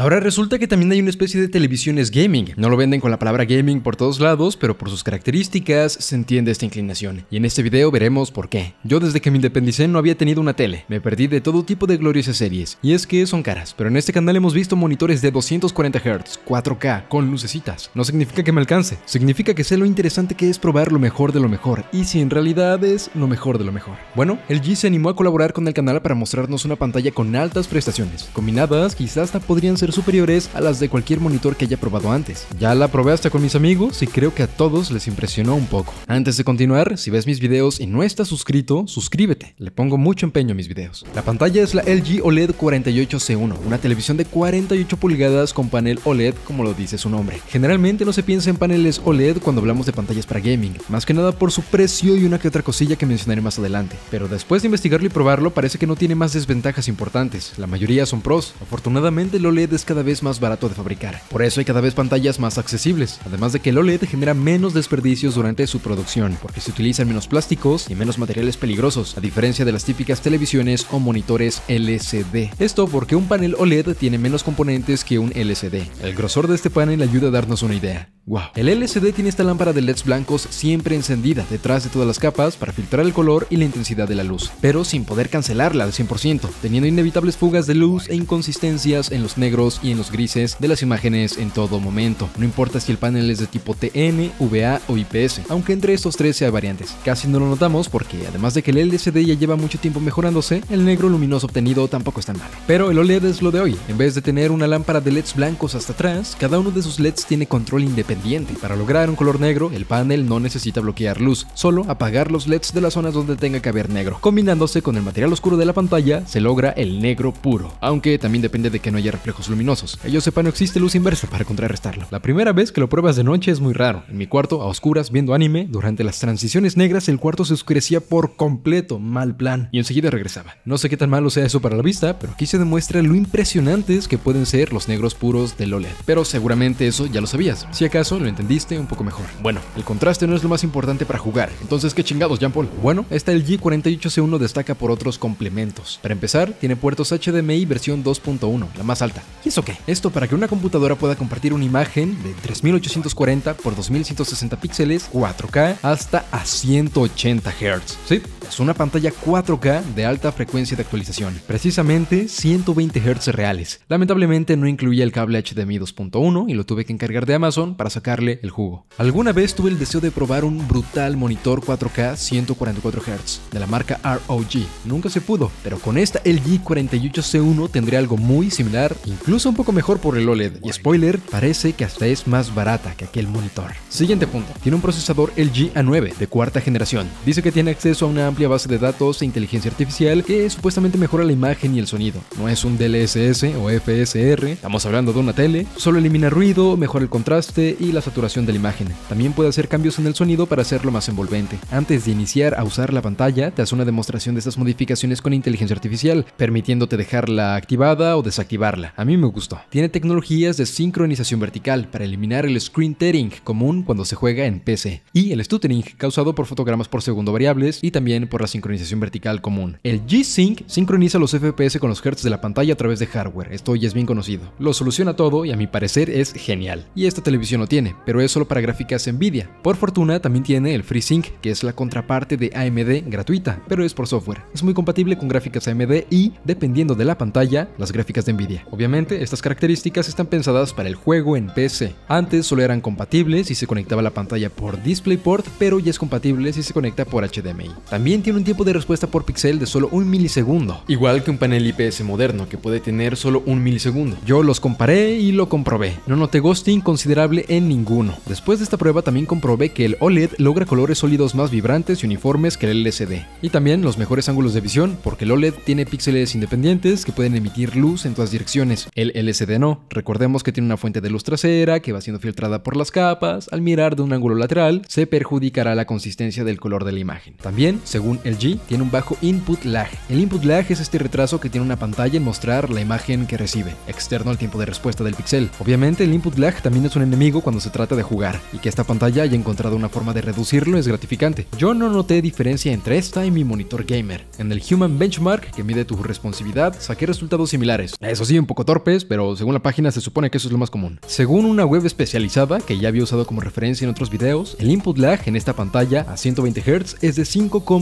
Ahora resulta que también hay una especie de televisiones gaming. No lo venden con la palabra gaming por todos lados, pero por sus características se entiende esta inclinación. Y en este video veremos por qué. Yo desde que me independicé no había tenido una tele. Me perdí de todo tipo de gloriosas series. Y es que son caras. Pero en este canal hemos visto monitores de 240 Hz, 4K, con lucecitas. No significa que me alcance. Significa que sé lo interesante que es probar lo mejor de lo mejor. Y si en realidad es lo mejor de lo mejor. Bueno, el G se animó a colaborar con el canal para mostrarnos una pantalla con altas prestaciones. Combinadas, quizás hasta podrían ser superiores a las de cualquier monitor que haya probado antes. Ya la probé hasta con mis amigos y creo que a todos les impresionó un poco. Antes de continuar, si ves mis videos y no estás suscrito, suscríbete. Le pongo mucho empeño a mis videos. La pantalla es la LG OLED 48C1, una televisión de 48 pulgadas con panel OLED como lo dice su nombre. Generalmente no se piensa en paneles OLED cuando hablamos de pantallas para gaming, más que nada por su precio y una que otra cosilla que mencionaré más adelante. Pero después de investigarlo y probarlo, parece que no tiene más desventajas importantes. La mayoría son pros. Afortunadamente el OLED es cada vez más barato de fabricar. Por eso hay cada vez pantallas más accesibles, además de que el OLED genera menos desperdicios durante su producción, porque se utilizan menos plásticos y menos materiales peligrosos, a diferencia de las típicas televisiones o monitores LCD. Esto porque un panel OLED tiene menos componentes que un LCD. El grosor de este panel ayuda a darnos una idea. El LCD tiene esta lámpara de LEDs blancos siempre encendida detrás de todas las capas para filtrar el color y la intensidad de la luz, pero sin poder cancelarla al 100%, teniendo inevitables fugas de luz e inconsistencias en los negros y en los grises de las imágenes en todo momento. No importa si el panel es de tipo TN, VA o IPS, aunque entre estos tres sea variantes. Casi no lo notamos porque además de que el LCD ya lleva mucho tiempo mejorándose, el negro luminoso obtenido tampoco es tan malo. Pero el OLED es lo de hoy. En vez de tener una lámpara de LEDs blancos hasta atrás, cada uno de sus LEDs tiene control independiente para lograr un color negro, el panel no necesita bloquear luz, solo apagar los LEDs de las zonas donde tenga que haber negro. Combinándose con el material oscuro de la pantalla, se logra el negro puro, aunque también depende de que no haya reflejos luminosos. Ello sepa no existe luz inversa para contrarrestarlo. La primera vez que lo pruebas de noche es muy raro. En mi cuarto, a oscuras, viendo anime, durante las transiciones negras el cuarto se oscurecía por completo, mal plan, y enseguida regresaba. No sé qué tan malo sea eso para la vista, pero aquí se demuestra lo impresionantes que pueden ser los negros puros del OLED. Pero seguramente eso ya lo sabías. Si acaso lo entendiste un poco mejor. Bueno, el contraste no es lo más importante para jugar, entonces ¿qué chingados, Jean Paul? Bueno, esta el G48C1 destaca por otros complementos. Para empezar, tiene puertos HDMI versión 2.1, la más alta. ¿Y eso qué? Esto para que una computadora pueda compartir una imagen de 3840 x 2160 píxeles, 4K, hasta a 180 Hz. Sí, es una pantalla 4K de alta frecuencia de actualización, precisamente 120 Hz reales. Lamentablemente no incluía el cable HDMI 2.1 y lo tuve que encargar de Amazon para sacarle el jugo. Alguna vez tuve el deseo de probar un brutal monitor 4K 144 Hz de la marca ROG. Nunca se pudo, pero con esta LG 48C1 tendré algo muy similar, incluso un poco mejor por el OLED. Y spoiler, parece que hasta es más barata que aquel monitor. Siguiente punto. Tiene un procesador LG A9 de cuarta generación. Dice que tiene acceso a una amplia base de datos e inteligencia artificial que supuestamente mejora la imagen y el sonido. No es un DLSS o FSR, estamos hablando de una tele, solo elimina ruido, mejora el contraste y la saturación de la imagen. También puede hacer cambios en el sonido para hacerlo más envolvente. Antes de iniciar a usar la pantalla, te hace una demostración de estas modificaciones con inteligencia artificial, permitiéndote dejarla activada o desactivarla. A mí me gustó. Tiene tecnologías de sincronización vertical para eliminar el screen tearing común cuando se juega en PC y el stuttering causado por fotogramas por segundo variables y también por la sincronización vertical común. El G-Sync sincroniza los FPS con los hertz de la pantalla a través de hardware, esto ya es bien conocido. Lo soluciona todo y a mi parecer es genial. Y esta televisión lo tiene, pero es solo para gráficas Nvidia. Por fortuna también tiene el FreeSync, que es la contraparte de AMD gratuita, pero es por software. Es muy compatible con gráficas AMD y, dependiendo de la pantalla, las gráficas de Nvidia. Obviamente, estas características están pensadas para el juego en PC. Antes solo eran compatibles si se conectaba la pantalla por DisplayPort, pero ya es compatible si se conecta por HDMI. También tiene un tiempo de respuesta por píxel de solo un milisegundo, igual que un panel IPS moderno que puede tener solo un milisegundo. Yo los comparé y lo comprobé. No noté ghosting considerable en ninguno. Después de esta prueba también comprobé que el OLED logra colores sólidos más vibrantes y uniformes que el LCD. Y también los mejores ángulos de visión, porque el OLED tiene píxeles independientes que pueden emitir luz en todas direcciones. El LCD no. Recordemos que tiene una fuente de luz trasera que va siendo filtrada por las capas. Al mirar de un ángulo lateral, se perjudicará la consistencia del color de la imagen. También, según LG, tiene un bajo input lag. El input lag es este retraso que tiene una pantalla en mostrar la imagen que recibe, externo al tiempo de respuesta del pixel. Obviamente, el input lag también es un enemigo cuando se trata de jugar, y que esta pantalla haya encontrado una forma de reducirlo es gratificante. Yo no noté diferencia entre esta y mi monitor gamer. En el Human Benchmark, que mide tu responsividad, saqué resultados similares. Eso sí, un poco torpes, pero según la página se supone que eso es lo más común. Según una web especializada, que ya había usado como referencia en otros videos, el input lag en esta pantalla a 120 Hz es de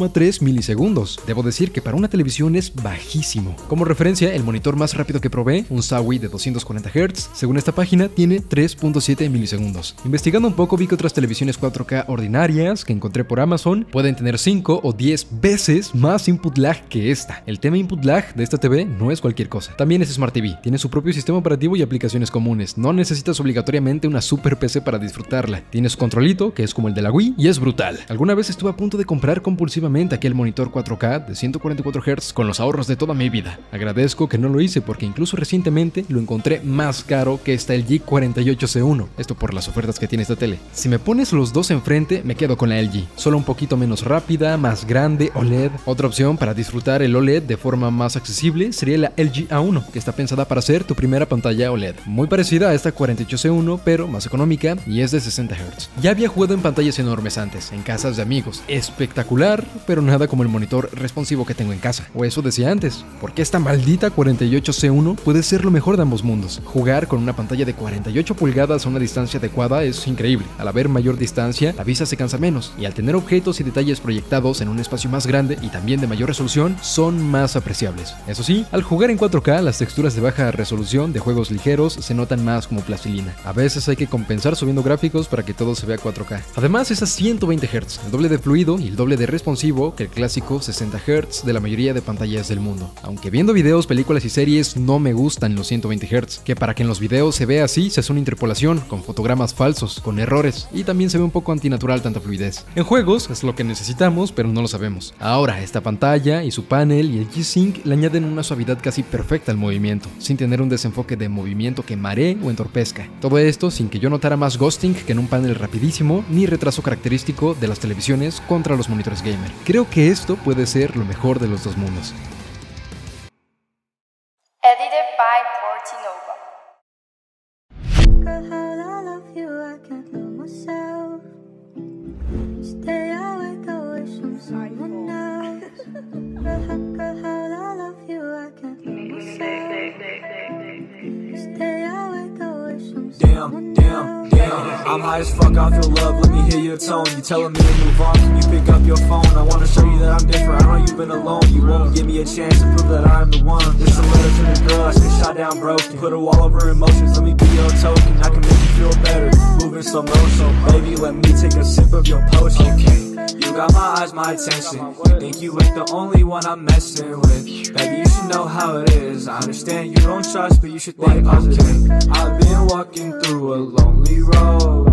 5,3 milisegundos. Debo decir que para una televisión es bajísimo. Como referencia, el monitor más rápido que probé, un Sawi de 240 Hz, según esta página, tiene 3.7 milisegundos. Investigando un poco vi que otras televisiones 4K ordinarias que encontré por Amazon pueden tener 5 o 10 veces más input lag que esta. El tema input lag de esta TV no es cualquier cosa. También es Smart TV, tiene su propio sistema operativo y aplicaciones comunes. No necesitas obligatoriamente una super PC para disfrutarla. Tiene su controlito, que es como el de la Wii, y es brutal. Alguna vez estuve a punto de comprar compulsivamente aquel monitor 4K de 144 Hz con los ahorros de toda mi vida. Agradezco que no lo hice porque incluso recientemente lo encontré más caro que esta LG 48C1. Esto por las ofertas que tiene esta tele. Si me pones los dos enfrente, me quedo con la LG. Solo un poquito menos rápida, más grande, OLED. Otra opción para disfrutar el OLED de forma más accesible sería la LG A1, que está pensada para ser tu primera pantalla OLED. Muy parecida a esta 48C1, pero más económica y es de 60 Hz. Ya había jugado en pantallas enormes antes, en casas de amigos. Espectacular, pero nada como el monitor responsivo que tengo en casa. O eso decía antes, porque esta maldita 48C1 puede ser lo mejor de ambos mundos. Jugar con una pantalla de 48 pulgadas a una distancia adecuada es increíble. Al haber mayor distancia, la vista se cansa menos, y al tener objetos y detalles proyectados en un espacio más grande y también de mayor resolución, son más apreciables. Eso sí, al jugar en 4K, las texturas de baja resolución de juegos ligeros se notan más como plastilina. A veces hay que compensar subiendo gráficos para que todo se vea 4K. Además es a 120 Hz, el doble de fluido y el doble de responsivo que el clásico 60 Hz de la mayoría de pantallas del mundo. Aunque viendo videos, películas y series no me gustan los 120 Hz, que para que en los videos se vea así se hace una interpolación, con fotogramas falsos, con errores, y también se ve un poco antinatural tanta fluidez. En juegos es lo que necesitamos, pero no lo sabemos. Ahora, esta pantalla y su panel y el G-Sync le añaden una suavidad casi perfecta al movimiento, sin tener un desenfoque de movimiento que maree o entorpezca. Todo esto sin que yo notara más ghosting que en un panel rapidísimo, ni retraso característico de las televisiones contra los monitores gamer. Creo que esto puede ser lo mejor de los dos mundos. I'm high as fuck, I feel love. Let me hear your tone. You telling me to move on? Can you pick up your phone? I wanna show you that I'm different. I know you've been alone. You won't give me a chance to prove that I'm the one. This a letter to the girl. I get shot down broken. Put a wall over emotions. Let me be your token. I can make you feel better. Moving slow motion. Baby, let me take a sip of your potion. You got my eyes, my attention. You think you ain't the only one I'm messing with. Baby, you should know how it is. I understand you don't trust, but you should think positive. I've been walking through a lonely road.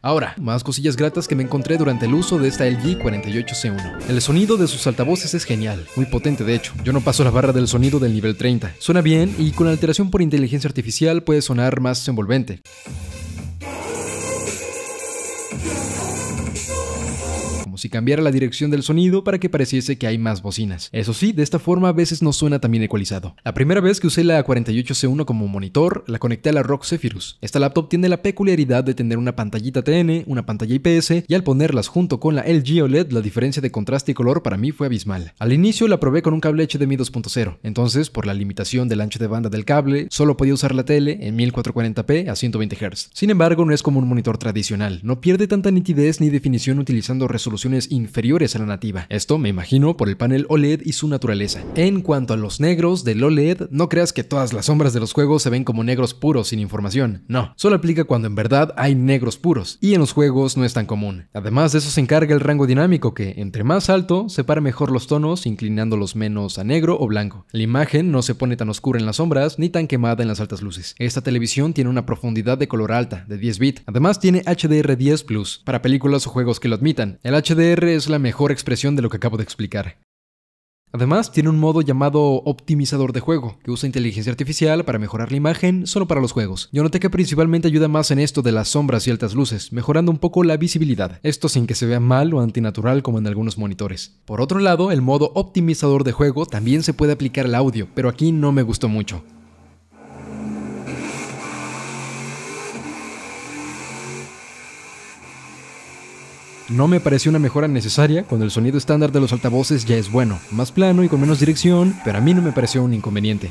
Ahora, más cosillas gratas que me encontré durante el uso de esta LG 48C1. El sonido de sus altavoces es genial, muy potente de hecho. Yo no paso la barra del sonido del nivel 30. Suena bien y con la alteración por inteligencia artificial puede sonar más envolvente. Yes. Si cambiara la dirección del sonido para que pareciese que hay más bocinas. Eso sí, de esta forma a veces no suena tan bien ecualizado. La primera vez que usé la 48C1 como monitor, la conecté a la ROG Zephyrus. Esta laptop tiene la peculiaridad de tener una pantallita TN, una pantalla IPS, y al ponerlas junto con la LG OLED, la diferencia de contraste y color para mí fue abismal. Al inicio la probé con un cable HDMI 2.0, entonces por la limitación del ancho de banda del cable, solo podía usar la tele en 1440p a 120 Hz. Sin embargo, no es como un monitor tradicional, no pierde tanta nitidez ni definición utilizando inferiores a la nativa. Esto me imagino por el panel OLED y su naturaleza. En cuanto a los negros del OLED, no creas que todas las sombras de los juegos se ven como negros puros sin información. No, solo aplica cuando en verdad hay negros puros, y en los juegos no es tan común. Además de eso se encarga el rango dinámico que, entre más alto, separa mejor los tonos inclinándolos menos a negro o blanco. La imagen no se pone tan oscura en las sombras ni tan quemada en las altas luces. Esta televisión tiene una profundidad de color alta, de 10 bit. Además tiene HDR10 Plus, para películas o juegos que lo admitan. El Es la mejor expresión de lo que acabo de explicar. Además, tiene un modo llamado optimizador de juego, que usa inteligencia artificial para mejorar la imagen solo para los juegos. Yo noté que principalmente ayuda más en esto de las sombras y altas luces, mejorando un poco la visibilidad, esto sin que se vea mal o antinatural como en algunos monitores. Por otro lado, el modo optimizador de juego también se puede aplicar al audio, pero aquí no me gustó mucho. No me pareció una mejora necesaria cuando el sonido estándar de los altavoces ya es bueno, más plano y con menos dirección, pero a mí no me pareció un inconveniente.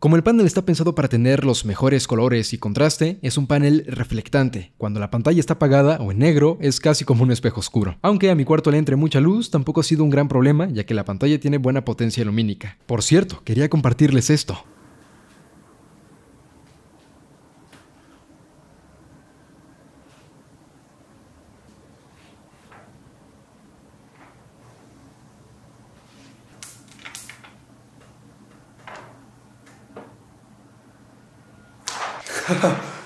Como el panel está pensado para tener los mejores colores y contraste, es un panel reflectante. Cuando la pantalla está apagada o en negro, es casi como un espejo oscuro. Aunque a mi cuarto le entre mucha luz, tampoco ha sido un gran problema, ya que la pantalla tiene buena potencia lumínica. Por cierto, quería compartirles esto.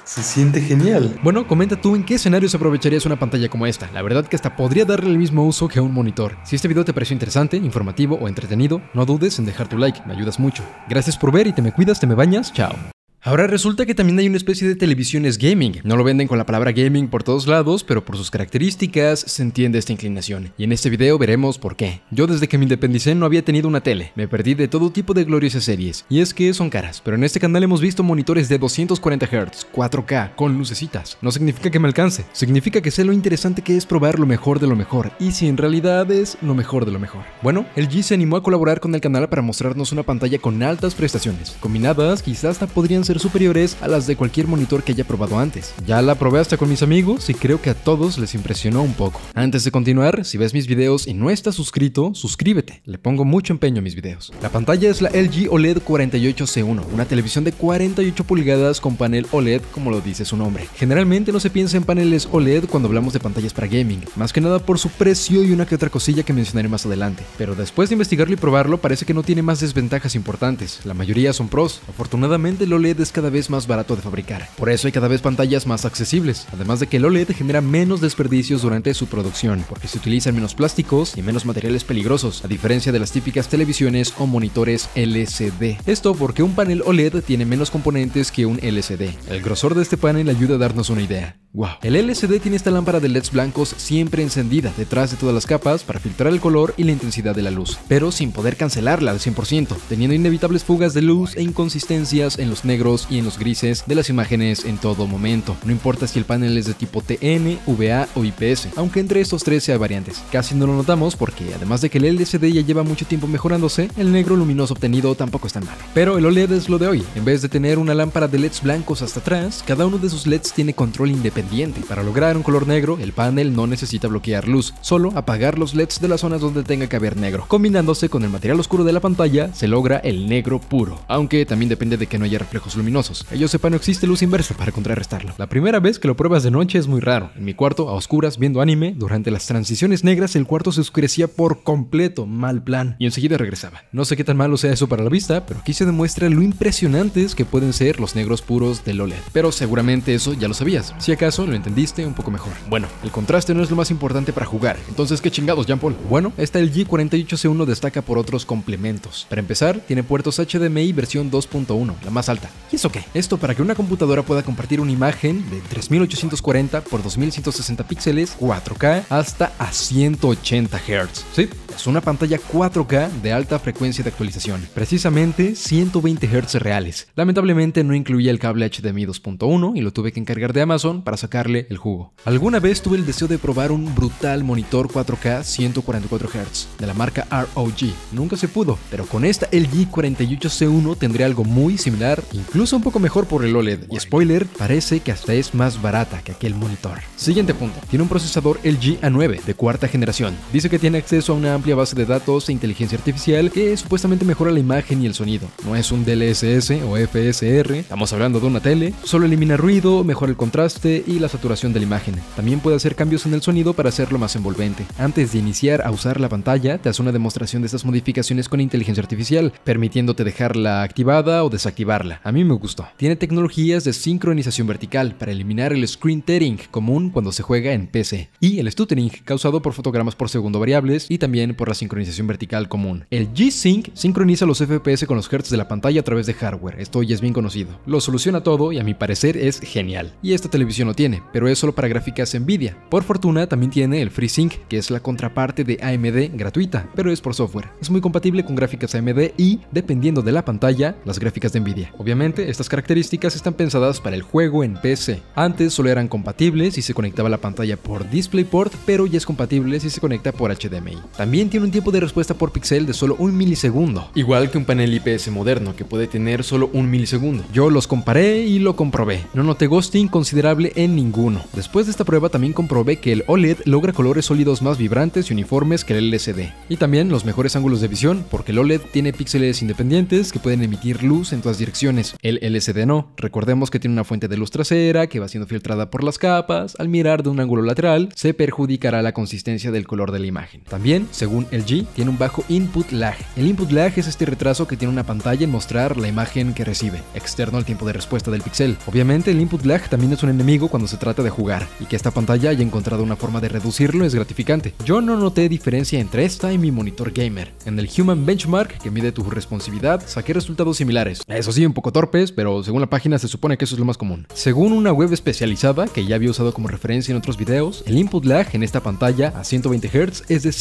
Se siente genial. Bueno, comenta tú en qué escenarios aprovecharías una pantalla como esta. La verdad que hasta podría darle el mismo uso que un monitor. Si este video te pareció interesante, informativo o entretenido, no dudes en dejar tu like, me ayudas mucho. Gracias por ver y te me cuidas, te me bañas, chao. Ahora resulta que también hay una especie de televisiones gaming. No lo venden con la palabra gaming por todos lados, pero por sus características se entiende esta inclinación. Y en este video veremos por qué. Yo desde que me independicé no había tenido una tele. Me perdí de todo tipo de gloriosas series. Y es que son caras. Pero en este canal hemos visto monitores de 240 Hz, 4K, con lucecitas. No significa que me alcance. Significa que sé lo interesante que es probar lo mejor de lo mejor. Y si en realidad es lo mejor de lo mejor. Bueno, el G se animó a colaborar con el canal para mostrarnos una pantalla con altas prestaciones. Combinadas, quizás hasta podrían ser superiores a las de cualquier monitor que haya probado antes. Ya la probé hasta con mis amigos y creo que a todos les impresionó un poco. Antes de continuar, si ves mis videos y no estás suscrito, suscríbete. Le pongo mucho empeño a mis videos. La pantalla es la LG OLED 48C1, una televisión de 48 pulgadas con panel OLED como lo dice su nombre. Generalmente no se piensa en paneles OLED cuando hablamos de pantallas para gaming, más que nada por su precio y una que otra cosilla que mencionaré más adelante. Pero después de investigarlo y probarlo, parece que no tiene más desventajas importantes. La mayoría son pros. Afortunadamente el OLED cada vez más barato de fabricar. Por eso hay cada vez pantallas más accesibles, además de que el OLED genera menos desperdicios durante su producción, porque se utilizan menos plásticos y menos materiales peligrosos, a diferencia de las típicas televisiones o monitores LCD. Esto porque un panel OLED tiene menos componentes que un LCD. El grosor de este panel ayuda a darnos una idea. Wow. El LCD tiene esta lámpara de LEDs blancos siempre encendida detrás de todas las capas para filtrar el color y la intensidad de la luz, pero sin poder cancelarla al 100%, teniendo inevitables fugas de luz e inconsistencias en los negros y en los grises de las imágenes en todo momento. No importa si el panel es de tipo TN, VA o IPS, aunque entre estos tres sea variantes. Casi no lo notamos porque además de que el LCD ya lleva mucho tiempo mejorándose, el negro luminoso obtenido tampoco es tan malo. Pero el OLED es lo de hoy. En vez de tener una lámpara de LEDs blancos hasta atrás, cada uno de sus LEDs tiene control independiente para lograr un color negro, el panel no necesita bloquear luz, solo apagar los LEDs de las zonas donde tenga que haber negro. Combinándose con el material oscuro de la pantalla, se logra el negro puro, aunque también depende de que no haya reflejos luminosos. Que yo sepa no existe luz inversa para contrarrestarlo. La primera vez que lo pruebas de noche es muy raro. En mi cuarto, a oscuras, viendo anime, durante las transiciones negras el cuarto se oscurecía por completo, mal plan, y enseguida regresaba. No sé qué tan malo sea eso para la vista, pero aquí se demuestra lo impresionantes que pueden ser los negros puros del OLED. Pero seguramente eso ya lo sabías. Si acaso lo entendiste un poco mejor. Bueno, el contraste no es lo más importante para jugar, entonces ¿qué chingados, Jean Paul? Bueno, esta LG 48C1 destaca por otros complementos. Para empezar, tiene puertos HDMI versión 2.1, la más alta. ¿Y eso qué? Esto para que una computadora pueda compartir una imagen de 3840 x 2160 píxeles, 4K, hasta a 180 Hz. Sí, es una pantalla 4K de alta frecuencia de actualización, precisamente 120 Hz reales. Lamentablemente no incluía el cable HDMI 2.1 y lo tuve que encargar de Amazon para sacarle el jugo. Alguna vez tuve el deseo de probar un brutal monitor 4K 144 Hz de la marca ROG. Nunca se pudo, pero con esta LG 48C1 tendré algo muy similar, incluso un poco mejor por el OLED. Y spoiler, parece que hasta es más barata que aquel monitor. Siguiente punto. Tiene un procesador LG A9 de cuarta generación. Dice que tiene acceso a una amplia base de datos e inteligencia artificial que supuestamente mejora la imagen y el sonido. No es un DLSS o FSR, estamos hablando de una tele, solo elimina ruido, mejora el contraste y la saturación de la imagen. También puede hacer cambios en el sonido para hacerlo más envolvente. Antes de iniciar a usar la pantalla, te hace una demostración de estas modificaciones con inteligencia artificial, permitiéndote dejarla activada o desactivarla. A mí me gustó. Tiene tecnologías de sincronización vertical para eliminar el screen tearing común cuando se juega en PC y el stuttering causado por fotogramas por segundo variables y también por la sincronización vertical común. El G-Sync sincroniza los FPS con los hertz de la pantalla a través de hardware. Esto ya es bien conocido. Lo soluciona todo y a mi parecer es genial. Y esta televisión lo tiene, pero es solo para gráficas Nvidia. Por fortuna también tiene el FreeSync, que es la contraparte de AMD gratuita, pero es por software. Es muy compatible con gráficas AMD y, dependiendo de la pantalla, las gráficas de Nvidia. Obviamente, estas características están pensadas para el juego en PC. Antes solo eran compatibles si se conectaba la pantalla por DisplayPort, pero ya es compatible si se conecta por HDMI. También tiene un tiempo de respuesta por píxel de solo un milisegundo, igual que un panel IPS moderno que puede tener solo un milisegundo. Yo los comparé y lo comprobé. No noté ghosting considerable en ninguno. Después de esta prueba también comprobé que el OLED logra colores sólidos más vibrantes y uniformes que el LCD. Y también los mejores ángulos de visión, porque el OLED tiene píxeles independientes que pueden emitir luz en todas direcciones. El LCD no. Recordemos que tiene una fuente de luz trasera que va siendo filtrada por las capas. Al mirar de un ángulo lateral, se perjudicará la consistencia del color de la imagen. También, según LG, tiene un bajo input lag. El input lag es este retraso que tiene una pantalla en mostrar la imagen que recibe, externo al tiempo de respuesta del pixel. Obviamente, el input lag también es un enemigo cuando se trata de jugar, y que esta pantalla haya encontrado una forma de reducirlo es gratificante. Yo no noté diferencia entre esta y mi monitor gamer. En el Human Benchmark, que mide tu responsividad, saqué resultados similares. Eso sí, un poco torpes, pero según la página se supone que eso es lo más común. Según una web especializada que ya había usado como referencia en otros videos, el input lag en esta pantalla a 120 Hz es de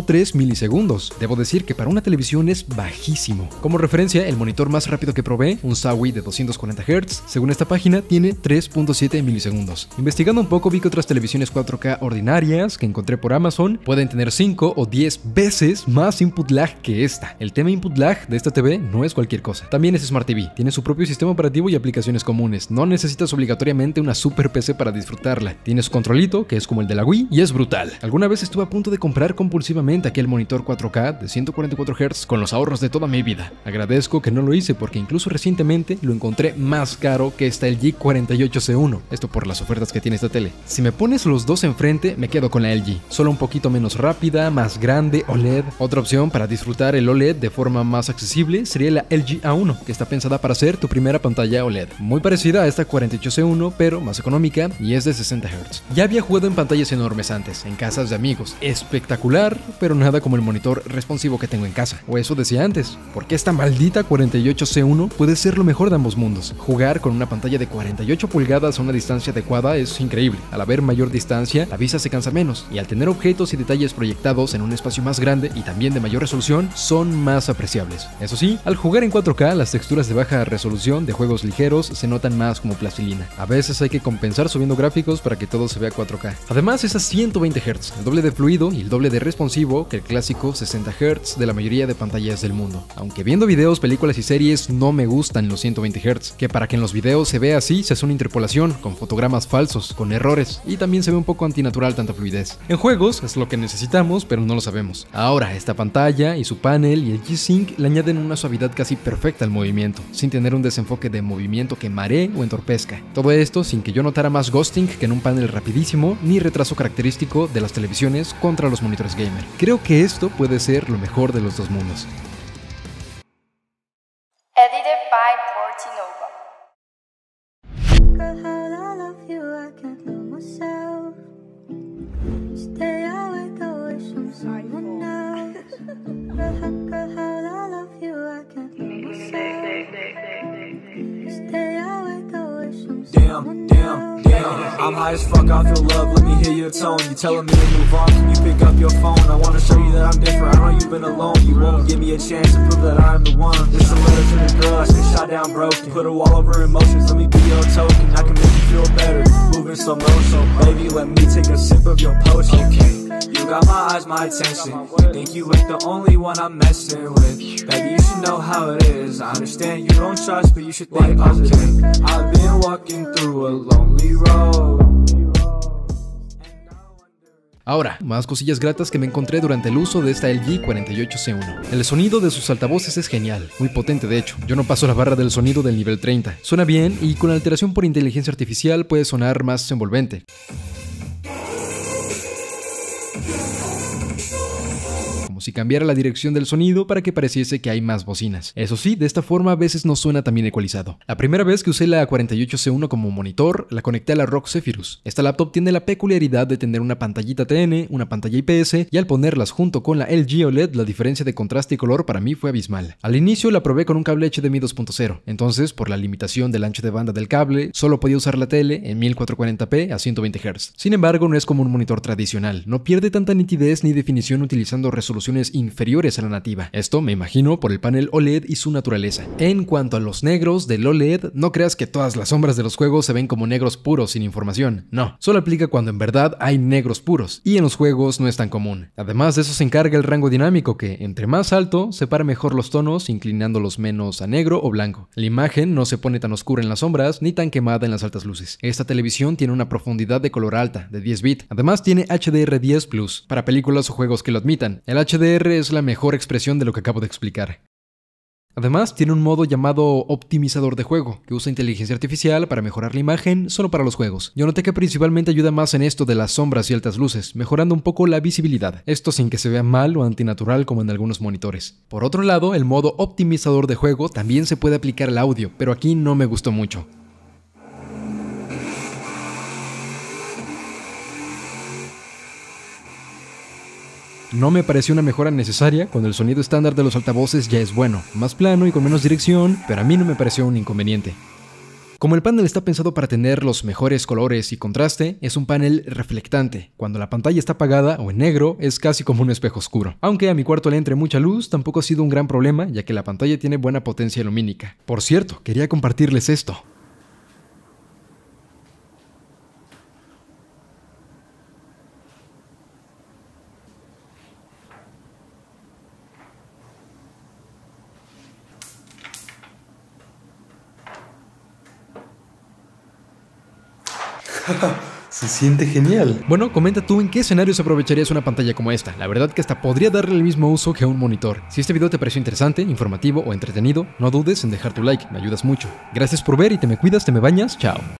5,3 milisegundos. Debo decir que para una televisión es bajísimo. Como referencia, el monitor más rápido que probé, un Sawi de 240 Hz, según esta página, tiene 3.7 milisegundos. Investigando un poco vi que otras televisiones 4K ordinarias que encontré por Amazon pueden tener 5 o 10 veces más input lag que esta. El tema input lag de esta TV no es cualquier cosa. También es Smart TV, tiene su propio sistema operativo y aplicaciones comunes. No necesitas obligatoriamente una super PC para disfrutarla. Tiene su controlito, que es como el de la Wii, y es brutal. Alguna vez estuve a punto de comprar compulsivamente aquel monitor 4K de 144 Hz con los ahorros de toda mi vida. Agradezco que no lo hice porque incluso recientemente lo encontré más caro que esta LG 48C1. Esto por las ofertas que tiene esta tele. Si me pones los dos enfrente, me quedo con la LG. Solo un poquito menos rápida, más grande, OLED. Otra opción para disfrutar el OLED de forma más accesible sería la LG A1, que está pensada para ser tu primera pantalla OLED. Muy parecida a esta 48C1, pero más económica y es de 60 Hz. Ya había jugado en pantallas enormes antes, en casas de amigos. Espectacular, pero nada como el monitor responsivo que tengo en casa. O eso decía antes, porque esta maldita 48C1 puede ser lo mejor de ambos mundos. Jugar con una pantalla de 48 pulgadas a una distancia adecuada es increíble. Al haber mayor distancia, la vista se cansa menos, y al tener objetos y detalles proyectados en un espacio más grande y también de mayor resolución, son más apreciables. Eso sí, al jugar en 4K, las texturas de baja resolución de juegos ligeros se notan más como plastilina. A veces hay que compensar subiendo gráficos para que todo se vea 4K. Además, es a 120 Hz, el doble de fluido y el doble de responsivo que el clásico 60 Hz de la mayoría de pantallas del mundo. Aunque viendo videos, películas y series no me gustan los 120 Hz, que para que en los videos se vea así se hace una interpolación, con fotogramas falsos, con errores, y también se ve un poco antinatural tanta fluidez. En juegos es lo que necesitamos, pero no lo sabemos. Ahora, esta pantalla y su panel y el G-Sync le añaden una suavidad casi perfecta al movimiento, sin tener un desenfoque de movimiento que maree o entorpezca. Todo esto sin que yo notara más ghosting que en un panel rapidísimo, ni retraso característico de las televisiones contra los monitores gamer. Creo que esto puede ser lo mejor de los dos mundos. I'm high as fuck, I feel love. Let me hear your tone. You telling me to move on. Can you pick up your phone? I wanna show you that I'm different. I know you've been alone. You won't give me a chance to prove that I'm the one. This a letter to the girl. I been shot down broken. Put a wall over emotions. Let me be your token. I can make you feel better. Moving slow motion. Baby, let me take a sip of your potion. Okay. Ahora, más cosillas gratas que me encontré durante el uso de esta LG 48C1. El sonido de sus altavoces es genial, muy potente de hecho. Yo no paso la barra del sonido del nivel 30. Suena bien y con alteración por inteligencia artificial puede sonar más envolvente. Como si cambiara la dirección del sonido para que pareciese que hay más bocinas. Eso sí, de esta forma a veces no suena tan bien ecualizado. La primera vez que usé la 48C1 como monitor, la conecté a la ROG Zephyrus. Esta laptop tiene la peculiaridad de tener una pantallita TN, una pantalla IPS, y al ponerlas junto con la LG OLED, la diferencia de contraste y color para mí fue abismal. Al inicio la probé con un cable HDMI 2.0, entonces por la limitación del ancho de banda del cable, solo podía usar la tele en 1440p a 120 Hz. Sin embargo, no es como un monitor tradicional, no pierde tanta nitidez ni definición utilizando inferiores a la nativa. Esto me imagino por el panel OLED y su naturaleza. En cuanto a los negros del OLED, no creas que todas las sombras de los juegos se ven como negros puros sin información. No, solo aplica cuando en verdad hay negros puros, y en los juegos no es tan común. Además de eso se encarga el rango dinámico que, entre más alto, separa mejor los tonos inclinándolos menos a negro o blanco. La imagen no se pone tan oscura en las sombras ni tan quemada en las altas luces. Esta televisión tiene una profundidad de color alta, de 10 bits. Además tiene HDR10 Plus, para películas o juegos que lo admitan. El HDR es la mejor expresión de lo que acabo de explicar. Además, tiene un modo llamado optimizador de juego, que usa inteligencia artificial para mejorar la imagen solo para los juegos. Yo noté que principalmente ayuda más en esto de las sombras y altas luces, mejorando un poco la visibilidad, esto sin que se vea mal o antinatural como en algunos monitores. Por otro lado, el modo optimizador de juego también se puede aplicar al audio, pero aquí no me gustó mucho. No me pareció una mejora necesaria cuando el sonido estándar de los altavoces ya es bueno, más plano y con menos dirección, pero a mí no me pareció un inconveniente. Como el panel está pensado para tener los mejores colores y contraste, es un panel reflectante. Cuando la pantalla está apagada o en negro, es casi como un espejo oscuro. Aunque a mi cuarto le entre mucha luz, tampoco ha sido un gran problema, ya que la pantalla tiene buena potencia lumínica. Por cierto, quería compartirles esto. Siente genial. Bueno, comenta tú en qué escenarios aprovecharías una pantalla como esta. La verdad que hasta podría darle el mismo uso que un monitor. Si este video te pareció interesante, informativo o entretenido, no dudes en dejar tu like, me ayudas mucho. Gracias por ver y te me cuidas, te me bañas, chao.